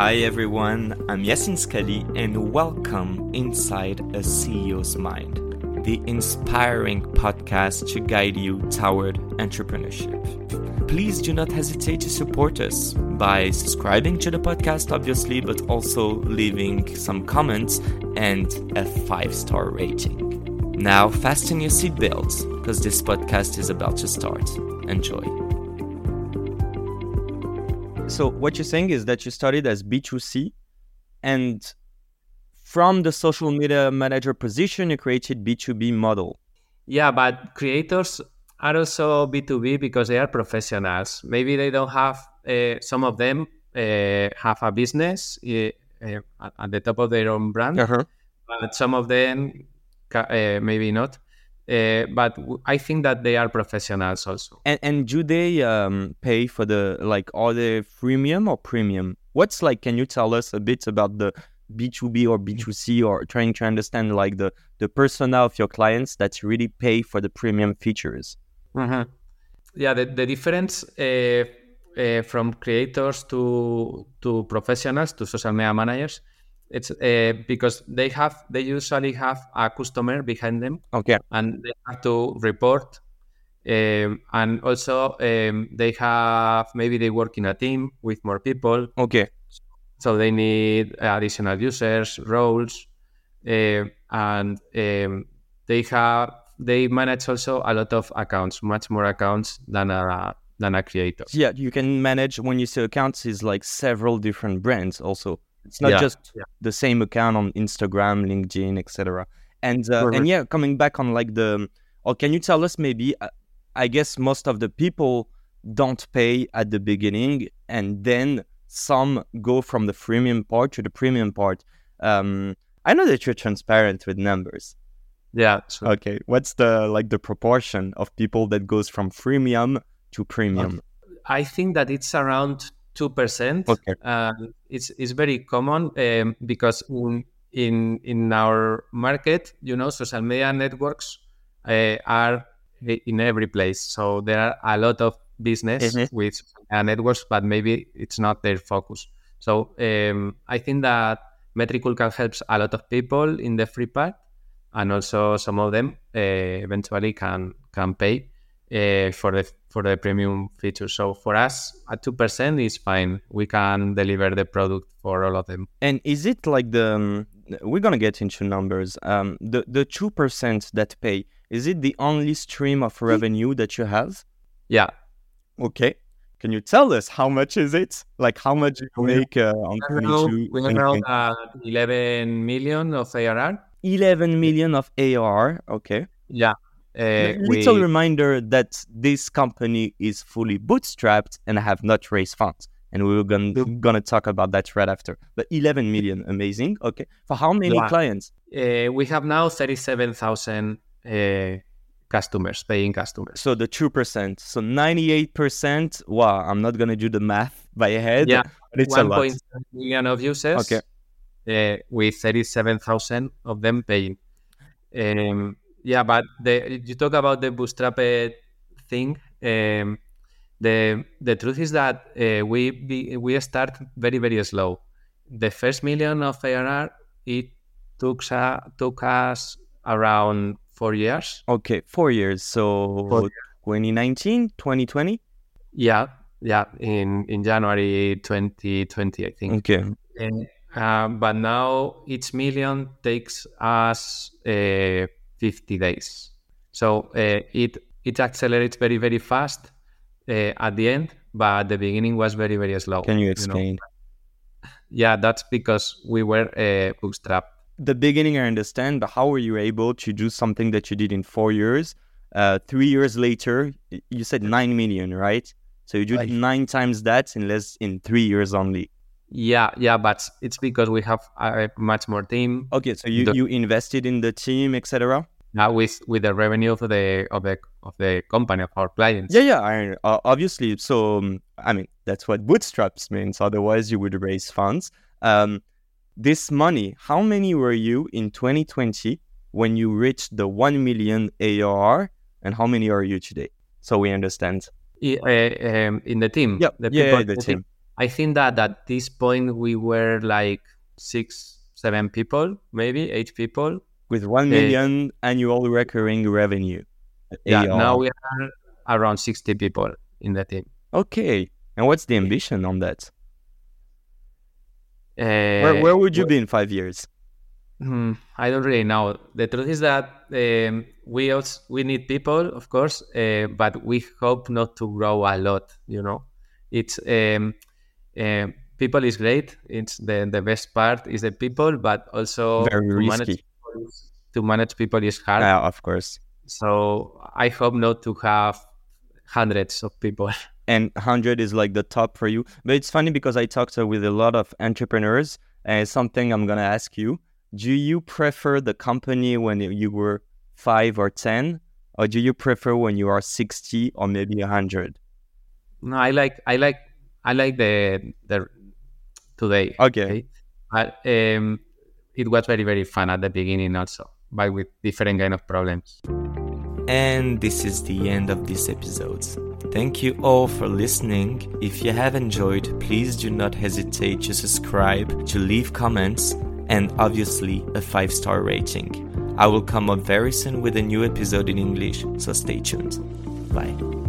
Hi everyone, I'm Yacine Sqalli and welcome inside a CEO's Mind, the inspiring podcast to guide you toward entrepreneurship. Please do not hesitate to support us by subscribing to the podcast, obviously, but also leaving some comments and a five star rating. Now, fasten your seatbelts because this podcast is about to start. Enjoy. So, what you're saying is that you started as B2C and from the social media manager position, you created B2B model. Yeah, but creators are also B2B because they are professionals. Maybe they don't have, uh, some of them uh, have a business uh, at the top of their own brand, Uh-huh. but some of them uh, maybe not. Uh, but w- I think that they are professionals also. And, and do they um, pay for the like are they freemium or premium? What's like? Can you tell us a bit about the B two B or B two C or trying to understand like the the persona of your clients that really pay for the premium features? Yeah, the, the difference uh, uh, from creators to to professionals to social media managers, it's uh, because they have they usually have a customer behind them Okay. and they have to report. Um, and also um, they have maybe they work in a team with more people, Okay. so they need additional users, roles, uh, and um, they have they manage also a lot of accounts, much more accounts than a than a creator. Yeah, you can manage when you say accounts is like several different brands. Also, it's not Yeah, just yeah. the same account on Instagram, LinkedIn, etc. And uh, and yeah, coming back on like the, or can you tell us maybe? Uh, I guess most of the people don't pay at the beginning, and then some go from the freemium part to the premium part. Um, I know that you're transparent with numbers. Yeah, so Okay, what's the like the proportion of people that goes from freemium to premium? I think that it's around two percent. Okay. Um, it's it's very common um, because in, in in our market, you know, social media networks uh, are in every place. So there are a lot of business Mhm. with networks, but maybe it's not their focus. So um, I think that Metricool can help a lot of people in the free part, and also some of them uh, eventually can can pay uh, for the for the premium feature. So for us, at two percent is fine. We can deliver the product for all of them. And is it like the um, we're gonna get into numbers? Um, the the two percent that pay is it the only stream of revenue that you have? Yeah, Okay, can you tell us how much is it? Like how much do you We- make uh, on we are now- 22? we are now at eleven million of ARR. 11 million of AR. Okay. Yeah, uh, A we- little reminder that this company is fully bootstrapped and have not raised funds. And we were gonna, gonna talk about that right after. But 11 million, amazing. Okay. For how many Yeah. clients? uh, we have now thirty-seven thousand uh, customers, paying customers. So the 2%. So 98%. Wow, I'm not going to do the math by head. Yeah, but it's a lot. point seven million of users. Okay. uh, with thirty-seven thousand of them paying. Um, yeah, but the, you talk about the bootstrap thing. Um, the the truth is that uh, we be, we start very very slow. The first million of ARR it took sa- took us around four years. Okay, four years. So Four 2019, 2020? Yeah, yeah, in in January 2020, I think. Okay. And, uh, but now each million takes us uh, 50 days. So uh, it it accelerates very very fast uh, at the end, but at the beginning was very very slow. Can you know. explain? Yeah, that's because we were uh, bootstrapped. The beginning, I understand, but how were you able to do something that you did in four years? Uh, three years later, you said 9 million, right? So you did Right. nine times that in less in three years only. Yeah, yeah, but it's because we have a much more team Okay, so you, The- you invested in the team, etc. now with with the revenue of the of the of the company of our clients. Yeah, yeah, I, uh, obviously. So, um, I mean, that's what bootstraps means. Otherwise, you would raise funds. Um, this money, how many were you in 2020 when you reached the 1 million ARR? And how many are you today? So we understand. I- uh, um, in the team. Yeah, the yeah, yeah, the in team. I think that at this point we were like six, seven people, maybe eight people. With 1 million uh, annual recurring revenue. Yeah, AR. now we are around 60 people in the team. Okay. And what's the ambition on that? Uh, where, where would you be in five years? Hmm, I don't really know. The truth is that um, we also, we need people, of course, uh, but we hope not to grow a lot. You know, it's um, uh, people is great. It's the the best part is the people, but also very risky. Manage to manage people is hard. Yeah, of course. So I hope not to have hundreds of people. And hundred is like the top for you. But it's funny because I talked with a lot of entrepreneurs, and something I'm gonna ask you do you prefer the company when you were five or 10, or do you prefer when you are 60 or maybe 100? No, I like, I like, I like the, the today. Okay. okay? But um, it was very, very fun at the beginning also, but with different kind of problems. And this is the end of this episode. Thank you all for listening. If you have enjoyed, please do not hesitate to subscribe, to leave comments, and obviously a 5 star rating. I will come up very soon with a new episode in English, so stay tuned. Bye.